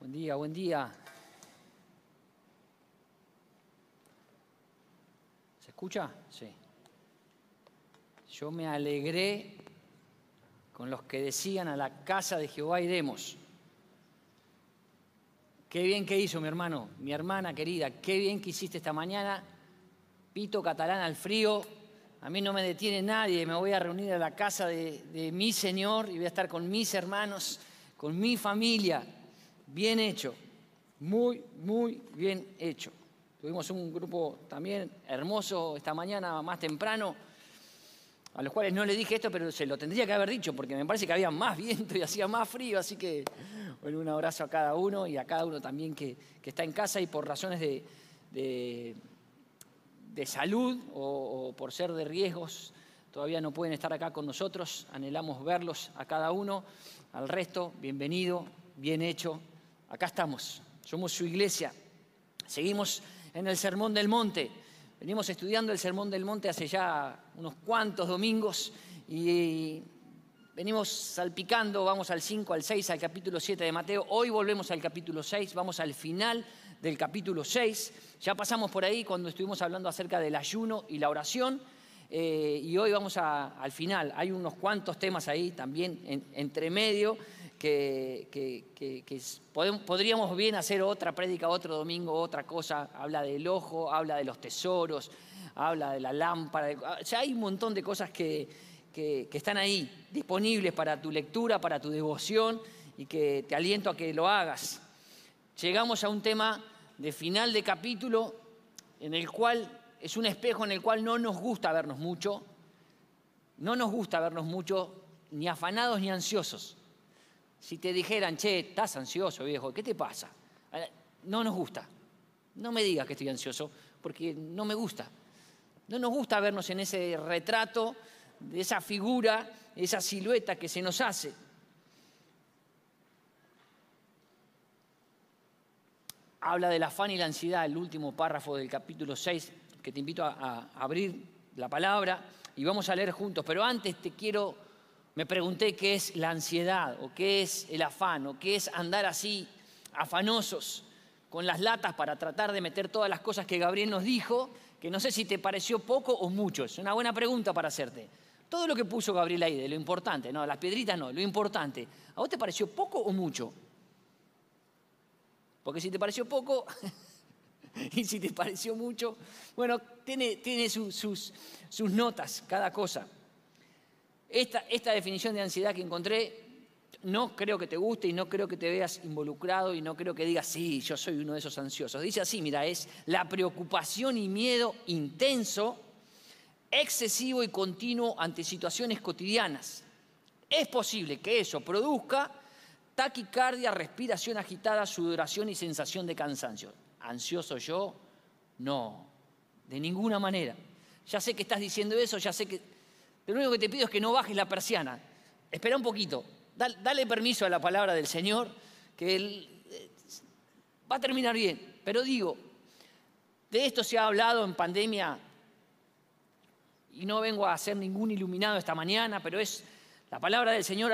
Buen día, buen día. ¿Se escucha? Sí. Yo me alegré con los que decían a la casa de Jehová iremos. Qué bien que hizo mi hermano, mi hermana querida, qué bien que hiciste esta mañana. Pito catalán al frío, a mí no me detiene nadie, me voy a reunir a la casa de, de mi Señor y voy a estar con mis hermanos, con mi familia. Bien hecho, muy, muy bien hecho. Tuvimos un grupo también hermoso esta mañana, más temprano, a los cuales no le dije esto, pero se lo tendría que haber dicho, porque me parece que había más viento y hacía más frío, así que bueno, un abrazo a cada uno y a cada uno también que, que está en casa y por razones de, de, de salud o, o por ser de riesgos, todavía no pueden estar acá con nosotros. Anhelamos verlos a cada uno. Al resto, bienvenido, bien hecho. Acá estamos, somos su iglesia. Seguimos en el Sermón del Monte. Venimos estudiando el Sermón del Monte hace ya unos cuantos domingos y venimos salpicando, vamos al 5, al 6, al capítulo 7 de Mateo. Hoy volvemos al capítulo 6, vamos al final del capítulo 6. Ya pasamos por ahí cuando estuvimos hablando acerca del ayuno y la oración. Eh, y hoy vamos al final. Hay unos cuantos temas ahí también en, entre medio que, podríamos bien hacer otra prédica, otro domingo, otra cosa. Habla del ojo, habla de los tesoros, habla de la lámpara. O sea, hay un montón de cosas que, que, están ahí, disponibles para tu lectura, para tu devoción y que te aliento a que lo hagas. Llegamos a un tema de final de capítulo en el cual es un espejo en el cual no nos gusta vernos mucho, no nos gusta vernos mucho ni afanados ni ansiosos. Si te dijeran, che, estás ansioso, viejo, ¿qué te pasa? No nos gusta. No me digas que estoy ansioso, porque no me gusta. No nos gusta vernos en ese retrato de esa figura, esa silueta que se nos hace. Habla del afán y la ansiedad, el último párrafo del capítulo 6, que te invito a abrir la palabra y vamos a leer juntos. Pero antes te quiero, me pregunté qué es la ansiedad, o qué es el afán, o qué es andar así, afanosos, con las latas para tratar de meter todas las cosas que Gabriel nos dijo, que no sé si te pareció poco o mucho. Es una buena pregunta para hacerte. Todo lo que puso Gabriel ahí, de lo importante, no, las piedritas no, lo importante. ¿A vos te pareció poco o mucho? Porque si te pareció poco y si te pareció mucho, bueno, tiene, sus notas cada cosa. Esta, definición de ansiedad que encontré no creo que te guste y no creo que te veas involucrado y no creo que digas, sí, yo soy uno de esos ansiosos. Dice así, mira, es la preocupación y miedo intenso excesivo y continuo ante situaciones cotidianas. Es posible que eso produzca taquicardia, respiración agitada, sudoración y sensación de cansancio. ¿Ansioso yo? No, de ninguna manera. Ya sé que estás diciendo eso, ya sé que... Lo único que te pido es que no bajes la persiana. Espera un poquito, dale permiso a la palabra del Señor, que Él eh, va a terminar bien. Pero digo, de esto se ha hablado en pandemia y no vengo a ser ningún iluminado esta mañana, pero es la palabra del Señor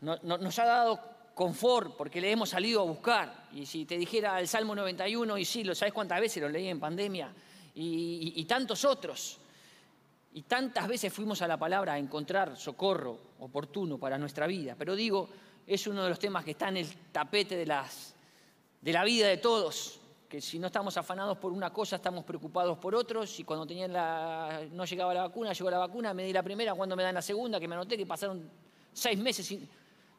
nos ha dado confort porque le hemos salido a buscar. Y si te dijera el Salmo 91, y sí, lo sabes cuántas veces lo leí en pandemia, y tantos otros. Y tantas veces fuimos a la palabra a encontrar socorro oportuno para nuestra vida. Pero digo, es uno de los temas que está en el tapete de, la vida de todos que si no estamos afanados por una cosa, estamos preocupados por otros, y cuando tenían la, no llegaba la vacuna, llegó la vacuna, me di la primera, cuando me dan la segunda, que me anoté que pasaron seis meses, sin...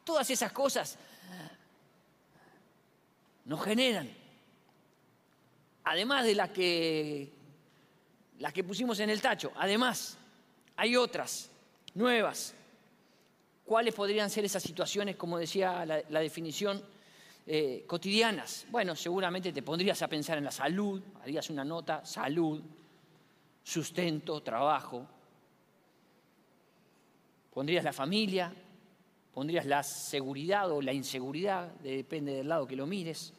todas esas cosas nos generan, además de las que, las que pusimos en el tacho, además hay otras nuevas. ¿Cuáles podrían ser esas situaciones, como decía la, definición? eh, cotidianas. Bueno, seguramente te pondrías a pensar en la salud, harías una nota, salud, sustento, trabajo. Pondrías la familia, pondrías la seguridad o la inseguridad, depende del lado que lo mires.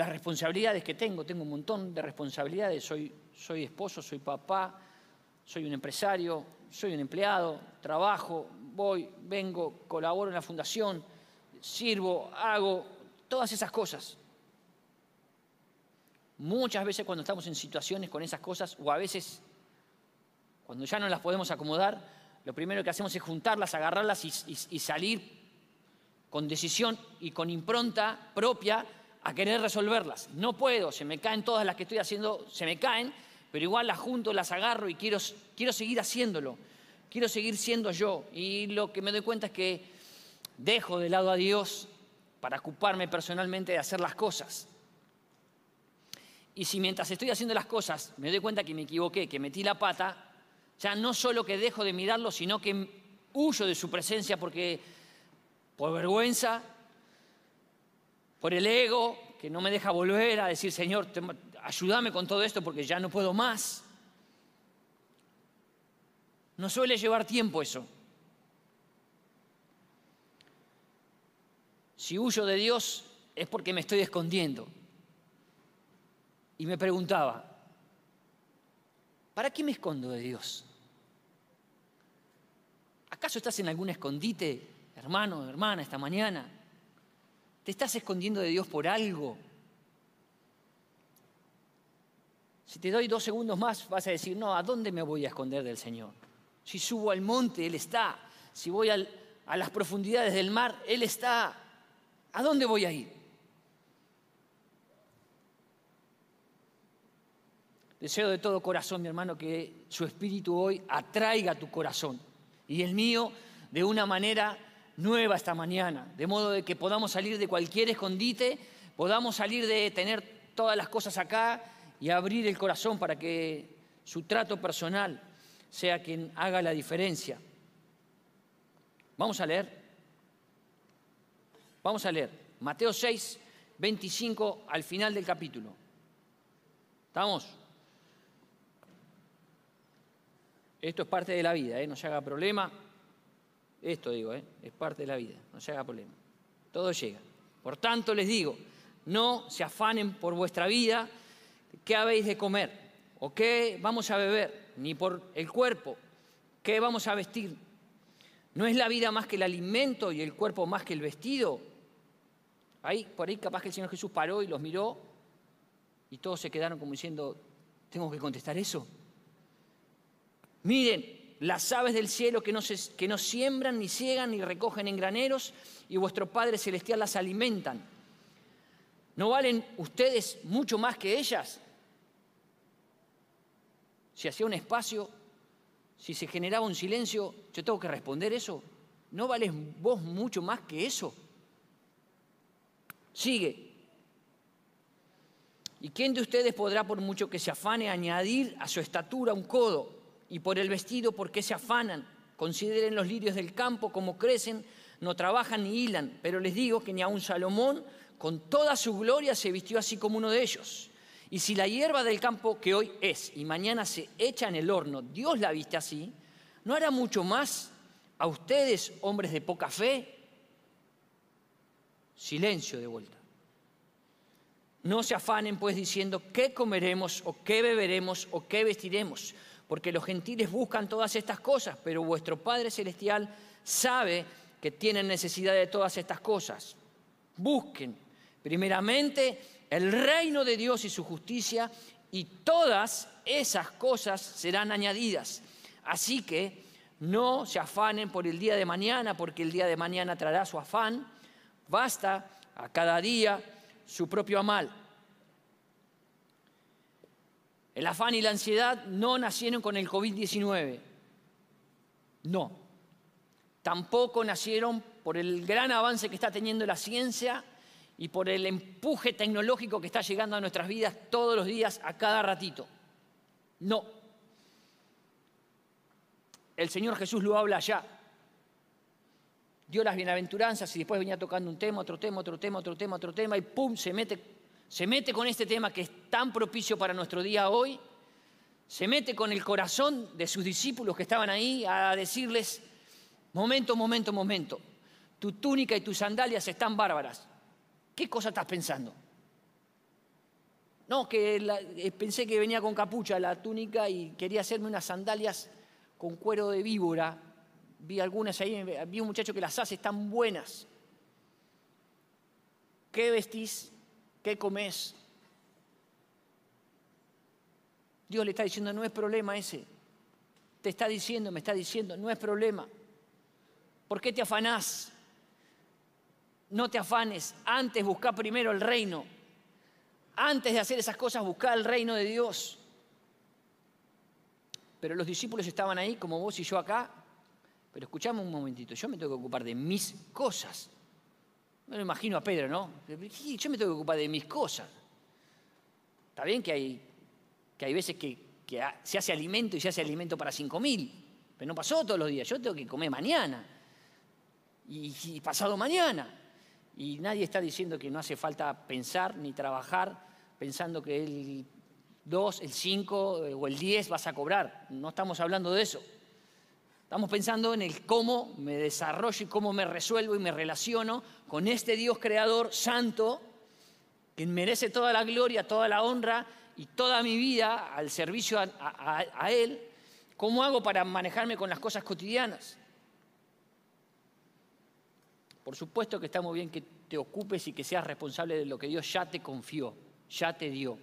Las responsabilidades que tengo, tengo un montón de responsabilidades, soy, soy esposo, soy papá, soy un empresario, soy un empleado, trabajo, voy, vengo, colaboro en la fundación, sirvo, hago, todas esas cosas. Muchas veces cuando estamos en situaciones con esas cosas, o a veces cuando ya no las podemos acomodar, lo primero que hacemos es juntarlas, agarrarlas y, salir con decisión y con impronta propia a querer resolverlas. No puedo, se me caen todas las que estoy haciendo, se me caen, pero igual las junto, las agarro y quiero, quiero seguir haciéndolo, quiero seguir siendo yo. Y lo que me doy cuenta es que dejo de lado a Dios para ocuparme personalmente de hacer las cosas. Y si mientras estoy haciendo las cosas me doy cuenta que me equivoqué, que metí la pata, ya no solo que dejo de mirarlo, sino que huyo de su presencia porque por vergüenza, por el ego, que no me deja volver a decir, Señor, ayúdame con todo esto porque ya no puedo más. No suele llevar tiempo eso. Si huyo de Dios es porque me estoy escondiendo y me preguntaba, ¿para qué me escondo de Dios? ¿Acaso estás en algún escondite, hermano, hermana, esta mañana? ¿Te estás escondiendo de Dios por algo? Si te doy dos segundos más, vas a decir, no, ¿a dónde me voy a esconder del Señor? Si subo al monte, Él está. Si voy a las profundidades del mar, Él está. ¿A dónde voy a ir? Deseo de todo corazón, mi hermano, que su espíritu hoy atraiga tu corazón y el mío de una manera nueva esta mañana, de modo de que podamos salir de cualquier escondite, podamos salir de tener todas las cosas acá y abrir el corazón para que su trato personal sea quien haga la diferencia. Vamos a leer. Vamos a leer Mateo 6, 25 al final del capítulo. ¿Estamos? Esto es parte de la vida, ¿eh? no se haga problema. Esto digo, ¿eh? es parte de la vida, no se haga problema. Todo llega. Por tanto les digo, no se afanen por vuestra vida, qué habéis de comer o qué vamos a beber, ni por el cuerpo, qué vamos a vestir. ¿No es la vida más que el alimento y el cuerpo más que el vestido? Ahí, por ahí capaz que el Señor Jesús paró y los miró y todos se quedaron como diciendo, ¿tengo que contestar eso? Miren, las aves del cielo que no, que no siembran, ni ciegan, ni recogen en graneros, y vuestro Padre Celestial las alimentan. ¿No valen ustedes mucho más que ellas? Si hacía un espacio, si se generaba un silencio, yo tengo que responder eso. ¿No vales vos mucho más que eso? Sigue. ¿Y quién de ustedes podrá, por mucho que se afane, añadir a su estatura un codo? Y por el vestido, ¿por qué se afanan? Consideren los lirios del campo como crecen, no trabajan ni hilan, pero les digo que ni aun Salomón, con toda su gloria, se vistió así como uno de ellos. Y si la hierba del campo que hoy es y mañana se echa en el horno, Dios la viste así, ¿no hará mucho más a ustedes, hombres de poca fe? Silencio de vuelta. No se afanen pues diciendo qué comeremos o qué beberemos o qué vestiremos porque los gentiles buscan todas estas cosas, pero vuestro Padre Celestial sabe que tienen necesidad de todas estas cosas. Busquen primeramente el reino de Dios y su justicia y todas esas cosas serán añadidas. Así que no se afanen por el día de mañana, porque el día de mañana traerá su afán. Basta a cada día su propio mal. El afán y la ansiedad no nacieron con el COVID-19. No. Tampoco nacieron por el gran avance que está teniendo la ciencia y por el empuje tecnológico que está llegando a nuestras vidas todos los días, a cada ratito. No. El Señor Jesús lo habla ya. Dio las bienaventuranzas y después venía tocando un tema, otro tema, otro tema, otro tema, otro tema, y ¡pum! se mete se mete con este tema que es tan propicio para nuestro día hoy, se mete con el corazón de sus discípulos que estaban ahí a decirles, momento, momento, momento, tu túnica y tus sandalias están bárbaras. ¿Qué cosa estás pensando? No, que eh, pensé que venía con capucha la túnica y quería hacerme unas sandalias con cuero de víbora. Vi algunas ahí, vi un muchacho que las hace, están buenas. qué vestís, qué comés. Dios le está diciendo, no es problema ese. Te está diciendo, me está diciendo, no es problema. ¿Por qué te afanás? No te afanes, antes busca primero el reino. Antes de hacer esas cosas, busca el reino de Dios. Pero los discípulos estaban ahí, como vos y yo acá. Pero escuchame un momentito, yo me tengo que ocupar de mis cosas. Me imagino a Pedro, ¿no? Yo me tengo que ocupar de mis cosas. Está bien que hay, que hay veces que, se hace alimento y se hace alimento para cinco mil, pero no pasó todos los días. Yo tengo que comer mañana y pasado mañana. Y nadie está diciendo que no hace falta pensar ni trabajar pensando que el 2, el 5 eh, o el 10 vas a cobrar. No estamos hablando de eso. Estamos pensando en el cómo me desarrollo y cómo me resuelvo y me relaciono con este Dios creador santo que merece toda la gloria, toda la honra y toda mi vida al servicio a, Él. ¿Cómo hago para manejarme con las cosas cotidianas? Por supuesto que está muy bien que te ocupes y que seas responsable de lo que Dios ya te confió, ya te dio.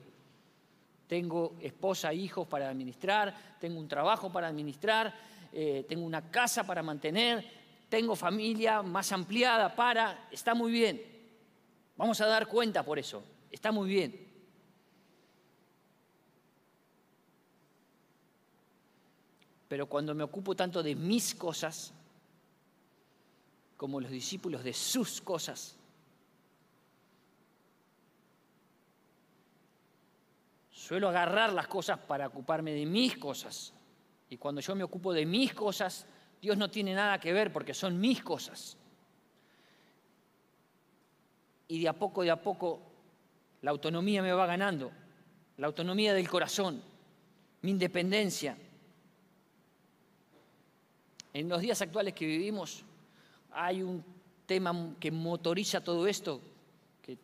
Tengo esposa, hijos para administrar, tengo un trabajo para administrar, eh, tengo una casa para mantener, tengo familia más ampliada para... Está muy bien. Vamos a dar cuenta por eso. Está muy bien. Pero cuando me ocupo tanto de mis cosas, como los discípulos de sus cosas. Suelo agarrar las cosas para ocuparme de mis cosas. Y cuando yo me ocupo de mis cosas, Dios no tiene nada que ver porque son mis cosas. Y de a poco, de a poco, la autonomía me va ganando, la autonomía del corazón, mi independencia. En los días actuales que vivimos, hay un tema que motoriza todo esto, que,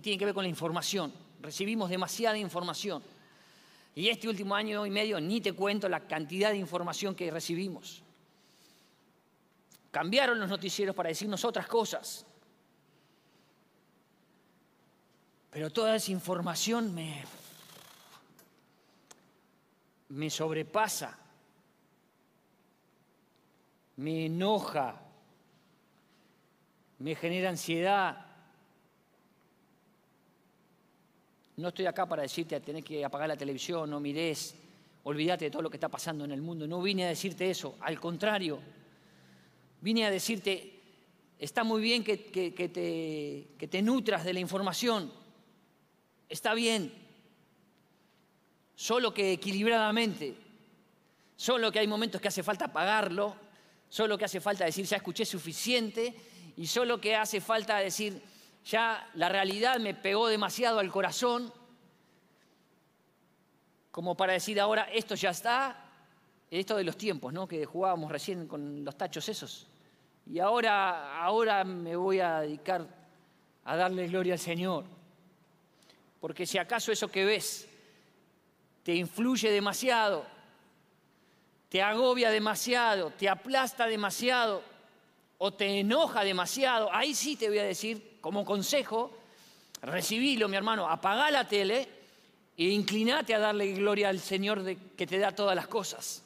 tiene que ver con la información. Recibimos demasiada información. Y este último año y medio ni te cuento la cantidad de información que recibimos. Cambiaron los noticieros para decirnos otras cosas. Pero toda esa información me, me sobrepasa, me enoja, me genera ansiedad. No estoy acá para decirte a tener que apagar la televisión, no mires, olvídate de todo lo que está pasando en el mundo. No vine a decirte eso, al contrario, vine a decirte, está muy bien que, te, que te nutras de la información, está bien, solo que equilibradamente, solo que hay momentos que hace falta apagarlo, solo que hace falta decir, ya escuché suficiente y solo que hace falta decir, ya la realidad me pegó demasiado al corazón, como para decir ahora, esto ya está, esto de los tiempos, ¿no? Que jugábamos recién con los tachos esos. Y ahora, ahora me voy a dedicar a darle gloria al Señor. Porque si acaso eso que ves te influye demasiado, te agobia demasiado, te aplasta demasiado, o te enoja demasiado, ahí sí te voy a decir como consejo, recibilo mi hermano, apagá la tele e inclinate a darle gloria al Señor que te da todas las cosas.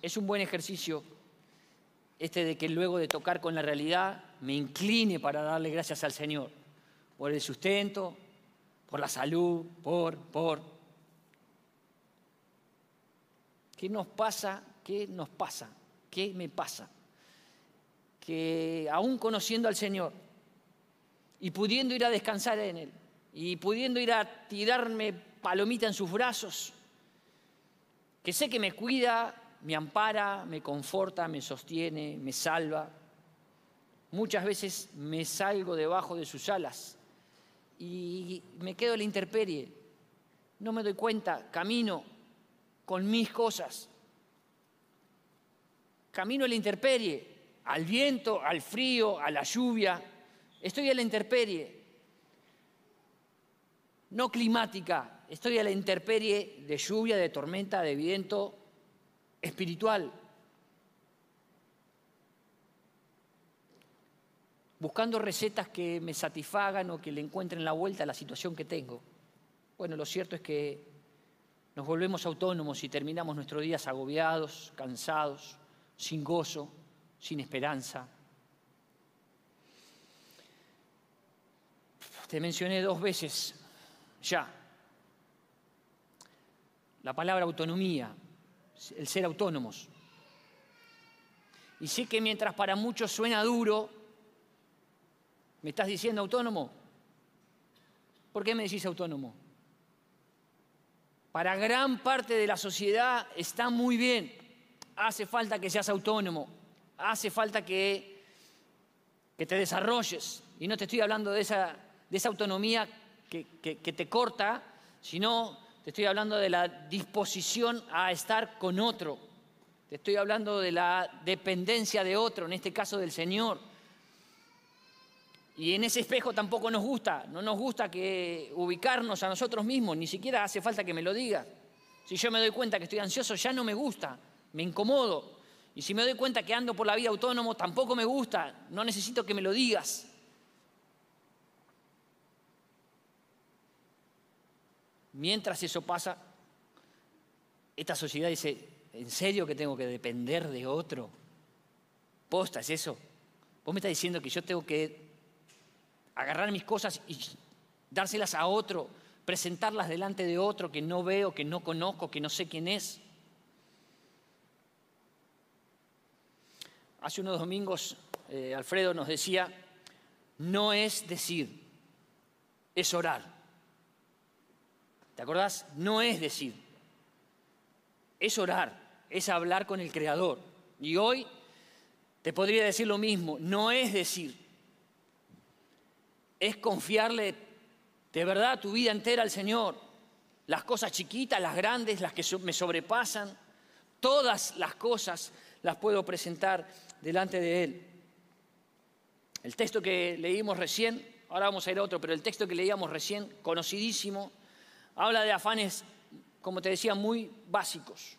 Es un buen ejercicio este de que luego de tocar con la realidad me incline para darle gracias al Señor por el sustento, por la salud, por, por. ¿Qué nos pasa? ¿Qué nos pasa? ¿Qué me pasa? Que aún conociendo al Señor y pudiendo ir a descansar en Él y pudiendo ir a tirarme palomita en sus brazos, que sé que me cuida, me ampara, me conforta, me sostiene, me salva. Muchas veces me salgo debajo de sus alas y me quedo en la intemperie. No me doy cuenta, camino con mis cosas, camino a la intemperie, al viento, al frío, a la lluvia. Estoy a la intemperie. No climática, estoy a la intemperie de lluvia, de tormenta, de viento espiritual. buscando recetas que me satisfagan o que le encuentren la vuelta a la situación que tengo. Bueno, lo cierto es que nos volvemos autónomos y terminamos nuestros días agobiados, cansados, sin gozo, sin esperanza. Te mencioné dos veces ya la palabra autonomía, el ser autónomos. Y sé que mientras para muchos suena duro, ¿me estás diciendo autónomo? ¿Por qué me decís autónomo? Para gran parte de la sociedad está muy bien. Hace falta que seas autónomo. Hace falta que, que te desarrolles. Y no te estoy hablando de esa, de esa autonomía que, que te corta, sino te estoy hablando de la disposición a estar con otro. Te estoy hablando de la dependencia de otro, en este caso del Señor. Y en ese espejo tampoco nos gusta, no nos gusta que ubicarnos a nosotros mismos, ni siquiera hace falta que me lo digas. Si yo me doy cuenta que estoy ansioso, ya no me gusta, me incomodo. Y si me doy cuenta que ando por la vida autónomo, tampoco me gusta, no necesito que me lo digas. Mientras eso pasa, esta sociedad dice, ¿en serio que tengo que depender de otro? ¿Posta es eso? Vos me estás diciendo que yo tengo que agarrar mis cosas y dárselas a otro, presentarlas delante de otro que no veo, que no conozco, que no sé quién es. Hace unos domingos eh, Alfredo nos decía, no es decir, es orar. ¿Te acordás? No es decir, es orar, es hablar con el Creador. Y hoy te podría decir lo mismo, no es decir, es confiarle de verdad tu vida entera al Señor. Las cosas chiquitas, las grandes, las que me sobrepasan, todas las cosas las puedo presentar delante de Él. El texto que leímos recién, ahora vamos a ir a otro, pero el texto que leíamos recién, conocidísimo, habla de afanes, como te decía, muy básicos,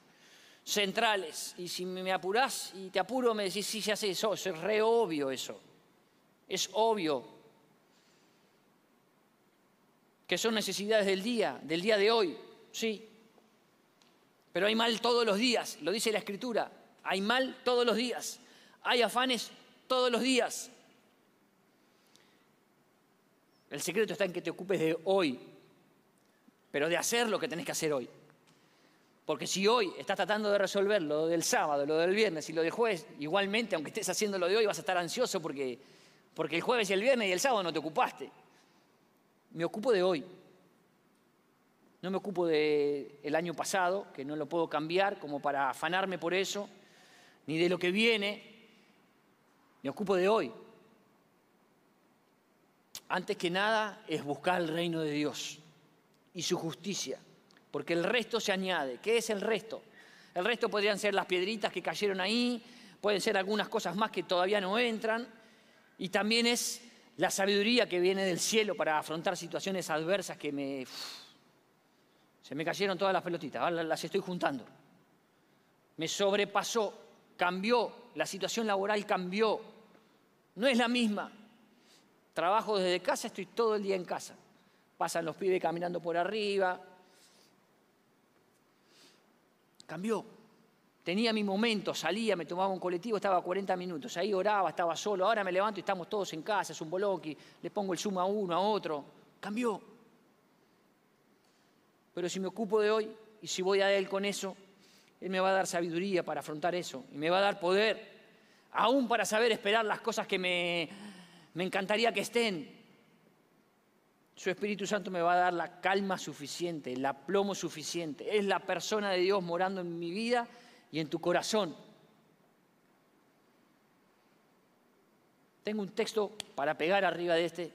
centrales. Y si me apurás y te apuro, me decís, sí, ya sé eso, es re obvio eso. Es obvio que son necesidades del día, del día de hoy, sí. Pero hay mal todos los días, lo dice la Escritura, hay mal todos los días, hay afanes todos los días. El secreto está en que te ocupes de hoy, pero de hacer lo que tenés que hacer hoy. Porque si hoy estás tratando de resolver lo del sábado, lo del viernes y lo del jueves, igualmente, aunque estés haciendo lo de hoy, vas a estar ansioso porque, porque el jueves y el viernes y el sábado no te ocupaste me ocupo de hoy. No me ocupo del el año pasado, que no lo puedo cambiar como para afanarme por eso, ni de lo que viene. Me ocupo de hoy. Antes que nada es buscar el reino de Dios y su justicia, porque el resto se añade. ¿Qué es el resto? El resto podrían ser las piedritas que cayeron ahí, pueden ser algunas cosas más que todavía no entran, y también es la sabiduría que viene del cielo para afrontar situaciones adversas que me... se me cayeron todas las pelotitas, ahora las estoy juntando. Me sobrepasó, cambió, la situación laboral cambió, no es la misma. Trabajo desde casa, estoy todo el día en casa. Pasan los pibes caminando por arriba. Cambió. Tenía mi momento, salía, me tomaba un colectivo, estaba 40 minutos, ahí oraba, estaba solo, ahora me levanto y estamos todos en casa, es un boloqui, le pongo el zoom a uno, a otro, cambió. Pero si me ocupo de hoy y si voy a Él con eso, Él me va a dar sabiduría para afrontar eso y me va a dar poder, aún para saber esperar las cosas que me, me encantaría que estén. Su Espíritu Santo me va a dar la calma suficiente, el aplomo suficiente. Es la persona de Dios morando en mi vida y en tu corazón. Tengo un texto para pegar arriba de este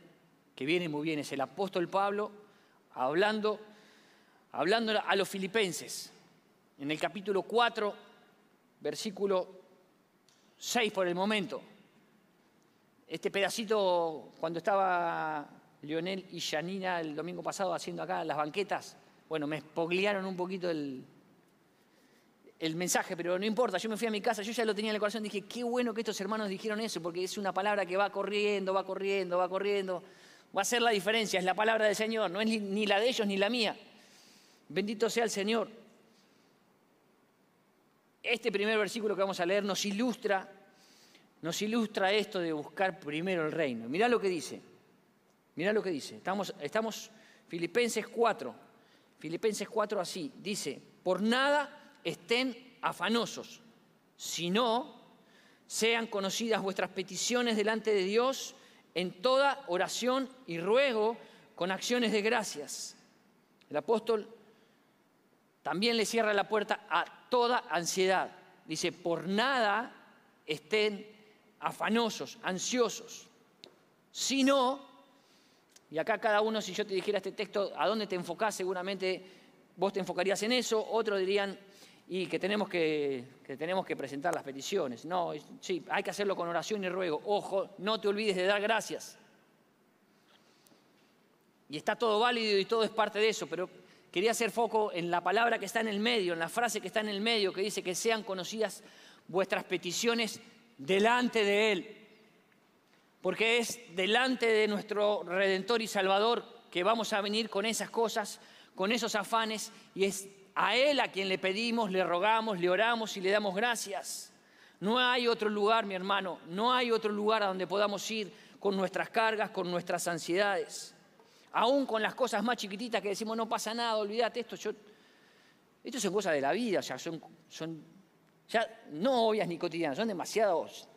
que viene muy bien, es el apóstol Pablo hablando, hablando a los filipenses. En el capítulo 4, versículo 6 por el momento. Este pedacito, cuando estaba Lionel y Janina el domingo pasado haciendo acá las banquetas, bueno, me espogliaron un poquito el, el mensaje, pero no importa, yo me fui a mi casa, yo ya lo tenía en el corazón, dije, qué bueno que estos hermanos dijeron eso, porque es una palabra que va corriendo, va corriendo, va corriendo, va a ser la diferencia, es la palabra del Señor, no es ni la de ellos ni la mía. Bendito sea el Señor. Este primer versículo que vamos a leer nos ilustra, nos ilustra esto de buscar primero el reino. Mirá lo que dice, mirá lo que dice. Estamos, Filipenses 4, Filipenses 4 así, dice, por nada estén afanosos, sino sean conocidas vuestras peticiones delante de Dios en toda oración y ruego con acciones de gracias. El apóstol también le cierra la puerta a toda ansiedad. Dice, por nada estén afanosos, ansiosos, sino, y acá cada uno, si yo te dijera este texto, ¿a dónde te enfocás? Seguramente vos te enfocarías en eso, otros dirían, y que tenemos que, tenemos que presentar las peticiones. No, sí, hay que hacerlo con oración y ruego. Ojo, no te olvides de dar gracias. Y está todo válido y todo es parte de eso, pero quería hacer foco en la palabra que está en el medio, en la frase que está en el medio, que dice que sean conocidas vuestras peticiones delante de Él. Porque es delante de nuestro Redentor y Salvador que vamos a venir con esas cosas, con esos afanes, y es a Él a quien le pedimos, le rogamos, le oramos y le damos gracias. No hay otro lugar, mi hermano, no hay otro lugar a donde podamos ir con nuestras cargas, con nuestras ansiedades. Aún con las cosas más chiquititas que decimos, no pasa nada, olvídate esto. Esto son cosas de la vida, ya son, ya no obvias ni cotidianas, son demasiados.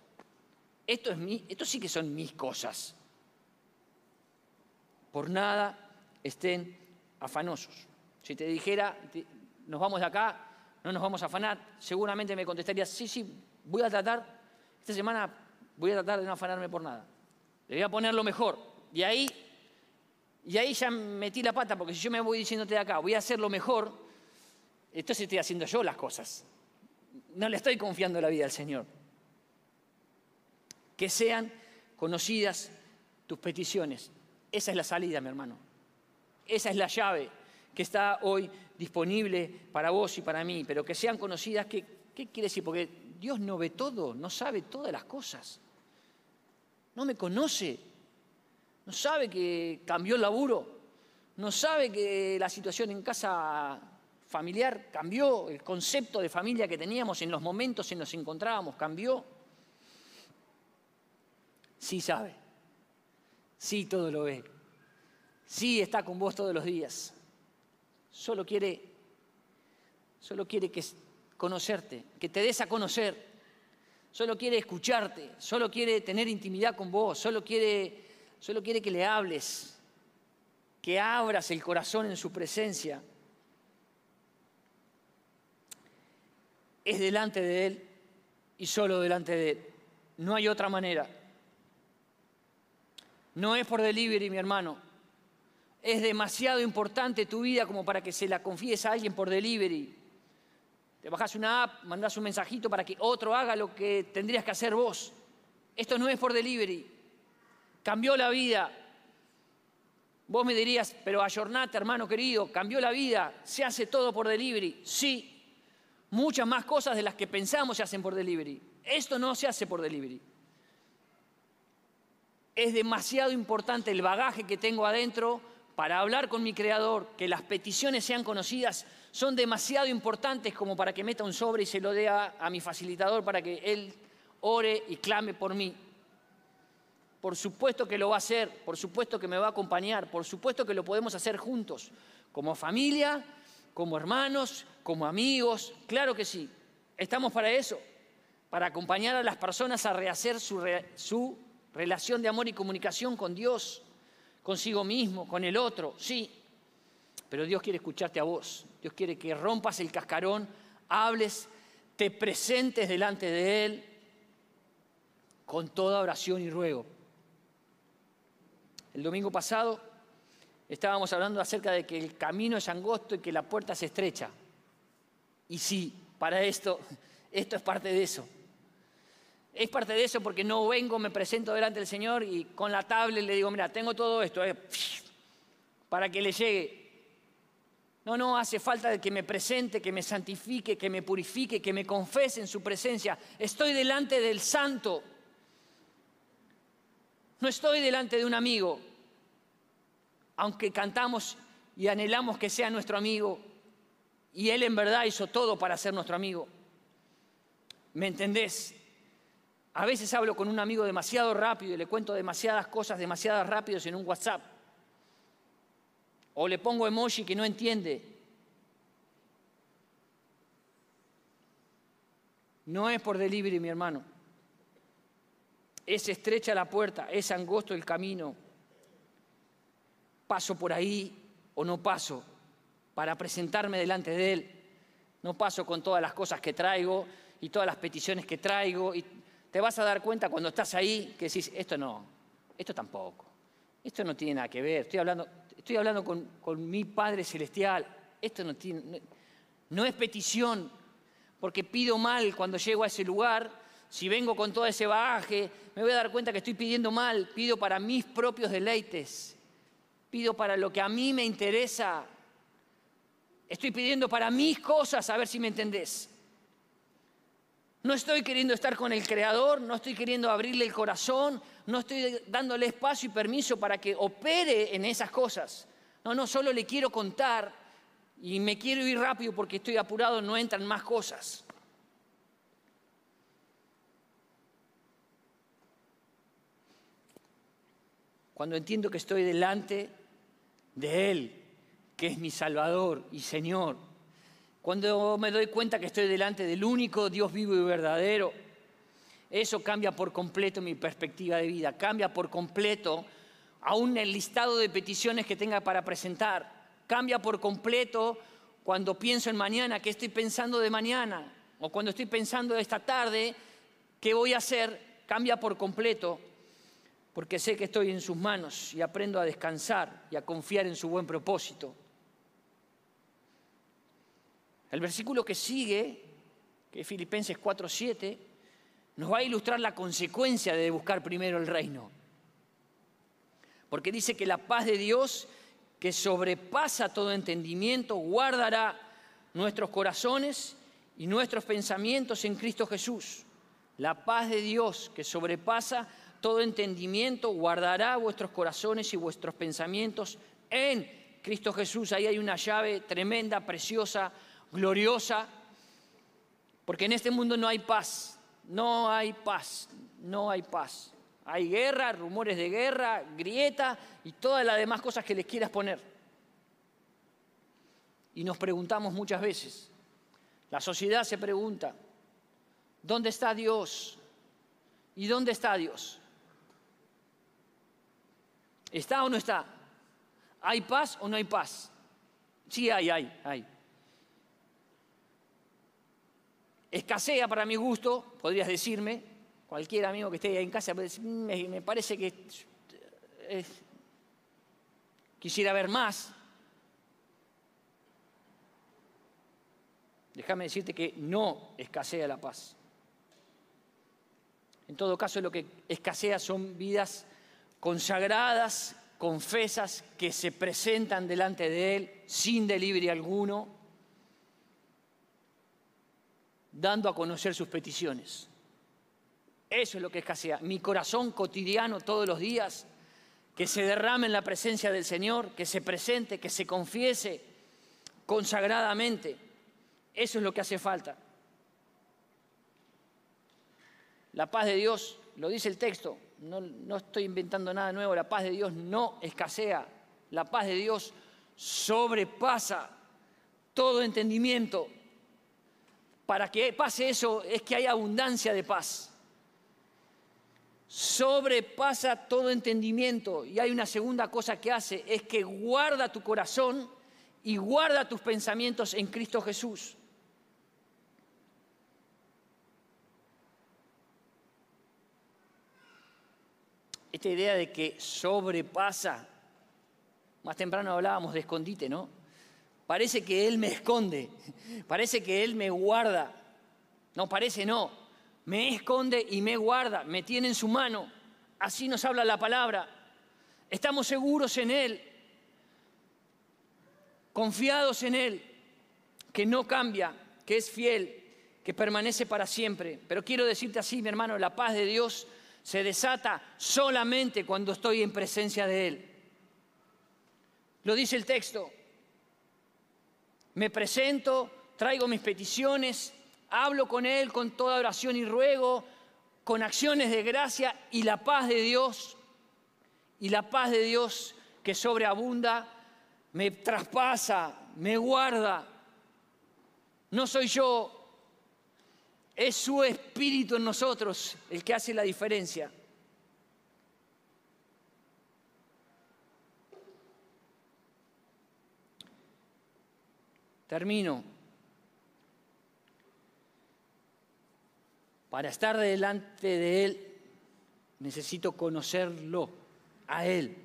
Esto, es mi, esto sí que son mis cosas. Por nada estén afanosos. Si te dijera, nos vamos de acá, no nos vamos a afanar, seguramente me contestaría, sí, sí, voy a tratar, esta semana voy a tratar de no afanarme por nada. Le voy a poner lo mejor. Y ahí, y ahí ya metí la pata, porque si yo me voy diciéndote de acá, voy a hacer lo mejor, entonces estoy haciendo yo las cosas. No le estoy confiando la vida al Señor. Que sean conocidas tus peticiones. Esa es la salida, mi hermano. Esa es la llave que está hoy disponible para vos y para mí, pero que sean conocidas, ¿qué, qué quiere decir? Porque Dios no ve todo, no sabe todas las cosas. No me conoce, no sabe que cambió el laburo, no sabe que la situación en casa familiar cambió, el concepto de familia que teníamos en los momentos en los que encontrábamos cambió. Sí sabe, sí todo lo ve, sí está con vos todos los días solo quiere, solo quiere que conocerte, que te des a conocer, solo quiere escucharte, solo quiere tener intimidad con vos, solo quiere, solo quiere que le hables, que abras el corazón en su presencia. Es delante de Él y solo delante de Él. No hay otra manera. No es por delivery, mi hermano es demasiado importante tu vida como para que se la confíes a alguien por delivery. Te bajas una app, mandas un mensajito para que otro haga lo que tendrías que hacer vos. Esto no es por delivery. Cambió la vida. Vos me dirías, pero ayornate, hermano querido, cambió la vida, se hace todo por delivery. Sí, muchas más cosas de las que pensamos se hacen por delivery. Esto no se hace por delivery. Es demasiado importante el bagaje que tengo adentro para hablar con mi creador, que las peticiones sean conocidas, son demasiado importantes como para que meta un sobre y se lo dé a, mi facilitador para que él ore y clame por mí. Por supuesto que lo va a hacer, por supuesto que me va a acompañar, por supuesto que lo podemos hacer juntos, como familia, como hermanos, como amigos, claro que sí. Estamos para eso, para acompañar a las personas a rehacer su, su relación de amor y comunicación con Dios consigo mismo, con el otro, sí. Pero Dios quiere escucharte a vos. Dios quiere que rompas el cascarón, hables, te presentes delante de Él con toda oración y ruego. El domingo pasado estábamos hablando acerca de que el camino es angosto y que la puerta se estrecha. Y sí, para esto, esto es parte de eso. Es parte de eso porque no vengo, me presento delante del Señor y con la tablet le digo, mira, tengo todo esto, eh, para que le llegue. No, no, hace falta que me presente, que me santifique, que me purifique, que me confese en su presencia. Estoy delante del santo. No estoy delante de un amigo, aunque cantamos y anhelamos que sea nuestro amigo, y Él en verdad hizo todo para ser nuestro amigo. ¿Me entendés? A veces hablo con un amigo demasiado rápido y le cuento demasiadas cosas demasiado rápidos en un WhatsApp. O le pongo emoji que no entiende. No es por delivery, mi hermano. Es estrecha la puerta, es angosto el camino. Paso por ahí o no paso para presentarme delante de Él. No paso con todas las cosas que traigo y todas las peticiones que traigo. Y te vas a dar cuenta cuando estás ahí que decís, esto no, esto tampoco, esto no tiene nada que ver. Estoy hablando, estoy hablando con, mi Padre Celestial. Esto no, tiene, no es petición, porque pido mal cuando llego a ese lugar. Si vengo con todo ese bagaje, me voy a dar cuenta que estoy pidiendo mal. Pido para mis propios deleites. Pido para lo que a mí me interesa. Estoy pidiendo para mis cosas, a ver si me entendés. No estoy queriendo estar con el Creador, no estoy queriendo abrirle el corazón, no estoy dándole espacio y permiso para que opere en esas cosas. No, no, solo le quiero contar y me quiero ir rápido porque estoy apurado, no entran más cosas. Cuando entiendo que estoy delante de Él, que es mi Salvador y Señor. Cuando me doy cuenta que estoy delante del único Dios vivo y verdadero, eso cambia por completo mi perspectiva de vida, cambia por completo aún el listado de peticiones que tenga para presentar, cambia por completo cuando pienso en mañana, qué estoy pensando de mañana, o cuando estoy pensando de esta tarde, qué voy a hacer, cambia por completo, porque sé que estoy en sus manos y aprendo a descansar y a confiar en su buen propósito. El versículo que sigue, que es Filipenses 4:7, nos va a ilustrar la consecuencia de buscar primero el reino. Porque dice que la paz de Dios, que sobrepasa todo entendimiento, guardará nuestros corazones y nuestros pensamientos en Cristo Jesús. La paz de Dios, que sobrepasa todo entendimiento, guardará vuestros corazones y vuestros pensamientos en Cristo Jesús. Ahí hay una llave tremenda, preciosa, gloriosa, porque en este mundo no hay paz, no hay paz, no hay paz. Hay guerra, rumores de guerra, grieta y todas las demás cosas que les quieras poner. Y nos preguntamos muchas veces, la sociedad se pregunta, ¿dónde está Dios? ¿Y dónde está Dios? ¿Está o no está? ¿Hay paz o no hay paz? Sí hay, hay, hay. Escasea para mi gusto, podrías decirme, cualquier amigo que esté ahí en casa, me, parece que quisiera ver más. Déjame decirte que no escasea la paz. En todo caso, lo que escasea son vidas consagradas, confesas, que se presentan delante de Él sin delivery alguno dando a conocer sus peticiones. Eso es lo que escasea. Mi corazón cotidiano todos los días, que se derrame en la presencia del Señor, que se presente, que se confiese consagradamente. Eso es lo que hace falta. La paz de Dios, lo dice el texto, no, estoy inventando nada nuevo, la paz de Dios no escasea, la paz de Dios sobrepasa todo entendimiento, para que pase eso es que hay abundancia de paz. Sobrepasa todo entendimiento. Y hay una segunda cosa que hace, es que guarda tu corazón y guarda tus pensamientos en Cristo Jesús. Esta idea de que sobrepasa, más temprano hablábamos de escondite, ¿no? Parece que Él me esconde, parece que Él me guarda. No, parece no. Me esconde y me guarda, me tiene en su mano. Así nos habla la palabra. Estamos seguros en Él. confiados en Él, que no cambia, que es fiel, que permanece para siempre. Pero quiero decirte así, mi hermano, la paz de Dios se desata solamente cuando estoy en presencia de Él. Lo dice el texto. Me presento, traigo mis peticiones, hablo con Él con toda oración y ruego, con acciones de gracia y la paz de Dios, y la paz de Dios que sobreabunda, me traspasa, me guarda. No soy yo, es su espíritu en nosotros el que hace la diferencia. Termino. Para estar delante de Él necesito conocerlo, a Él.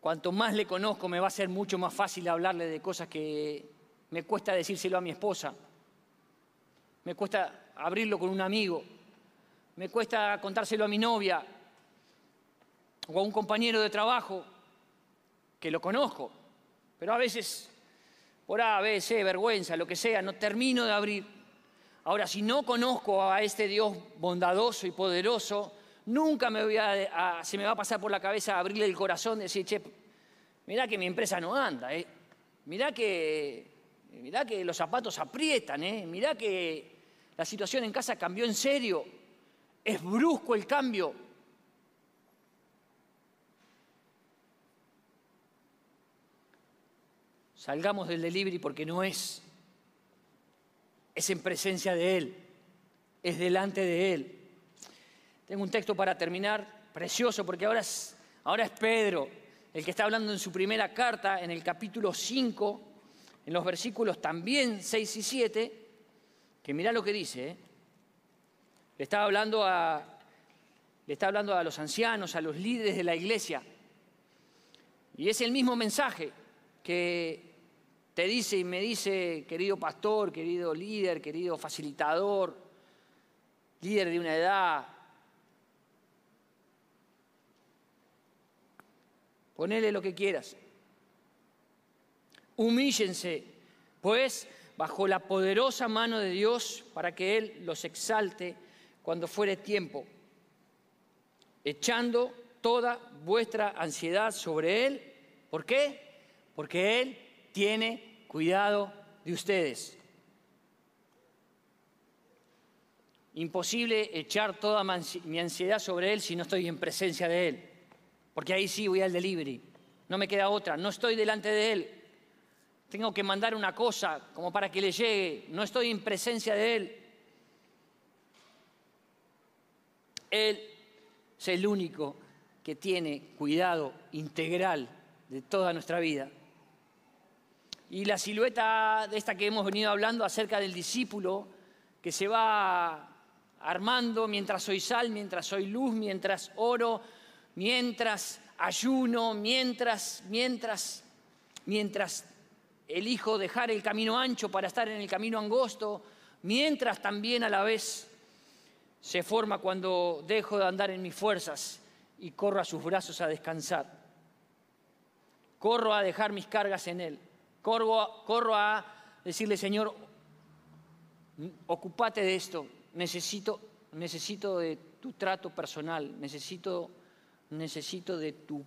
Cuanto más le conozco me va a ser mucho más fácil hablarle de cosas que me cuesta decírselo a mi esposa me cuesta abrirlo con un amigo, me cuesta contárselo a mi novia o a un compañero de trabajo que lo conozco, pero a veces por A, B, C, vergüenza, lo que sea, no termino de abrir. Ahora, si no conozco a este Dios bondadoso y poderoso, nunca me voy a, se me va a pasar por la cabeza abrirle el corazón y decir, che, mirá que mi empresa no anda, ¿eh? mirá, que, mirá que los zapatos aprietan, ¿eh? mirá que la situación en casa cambió en serio. Es brusco el cambio. Salgamos del delivery porque no es. Es en presencia de Él. Es delante de Él. Tengo un texto para terminar, precioso, porque ahora es, ahora es Pedro, el que está hablando en su primera carta, en el capítulo 5, en los versículos también 6 y 7 que mirá lo que dice. ¿eh? Le, está hablando a, le está hablando a los ancianos, a los líderes de la iglesia. Y es el mismo mensaje que te dice y me dice, querido pastor, querido líder, querido facilitador, líder de una edad. Ponele lo que quieras. Humíllense, pues bajo la poderosa mano de Dios para que Él los exalte cuando fuere tiempo, echando toda vuestra ansiedad sobre Él. ¿Por qué? Porque Él tiene cuidado de ustedes. Imposible echar toda mi ansiedad sobre Él si no estoy en presencia de Él, porque ahí sí voy al delivery. No me queda otra, no estoy delante de Él, tengo que mandar una cosa como para que le llegue, no estoy en presencia de Él. Él es el único que tiene cuidado integral de toda nuestra vida. Y la silueta de esta que hemos venido hablando acerca del discípulo que se va armando mientras soy sal, mientras soy luz, mientras oro, mientras ayuno, mientras, mientras, mientras elijo dejar el camino ancho para estar en el camino angosto, mientras también a la vez se forma cuando dejo de andar en mis fuerzas y corro a sus brazos a descansar. Corro a dejar mis cargas en Él. Corro, a decirle, Señor, ocupate de esto. Necesito, necesito de tu trato personal. Necesito, necesito de tu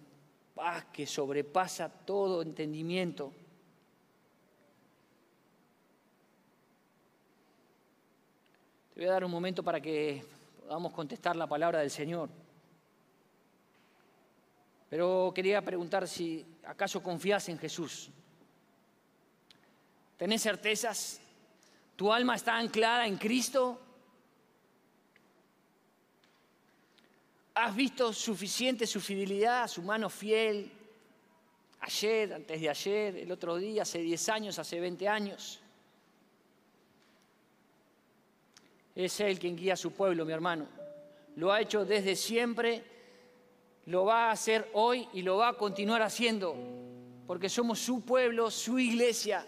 paz que sobrepasa todo entendimiento. Voy a dar un momento para que podamos contestar la palabra del Señor. Pero quería preguntar si acaso confías en Jesús. ¿Tenés certezas? ¿Tu alma está anclada en Cristo? ¿Has visto suficiente su fidelidad, su mano fiel? Ayer, antes de ayer, el otro día, hace 10 años, hace 20 años. Es Él quien guía a su pueblo, mi hermano. Lo ha hecho desde siempre, lo va a hacer hoy y lo va a continuar haciendo, porque somos su pueblo, su iglesia.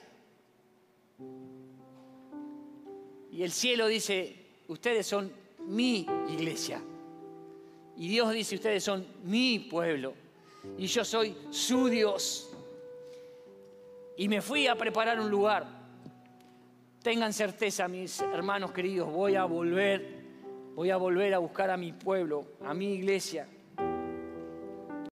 Y el cielo dice, ustedes son mi iglesia. Y Dios dice, ustedes son mi pueblo. Y yo soy su Dios. y me fui a preparar un lugar. Tengan certeza, mis hermanos queridos, voy a volver, voy a volver a buscar a mi pueblo, a mi iglesia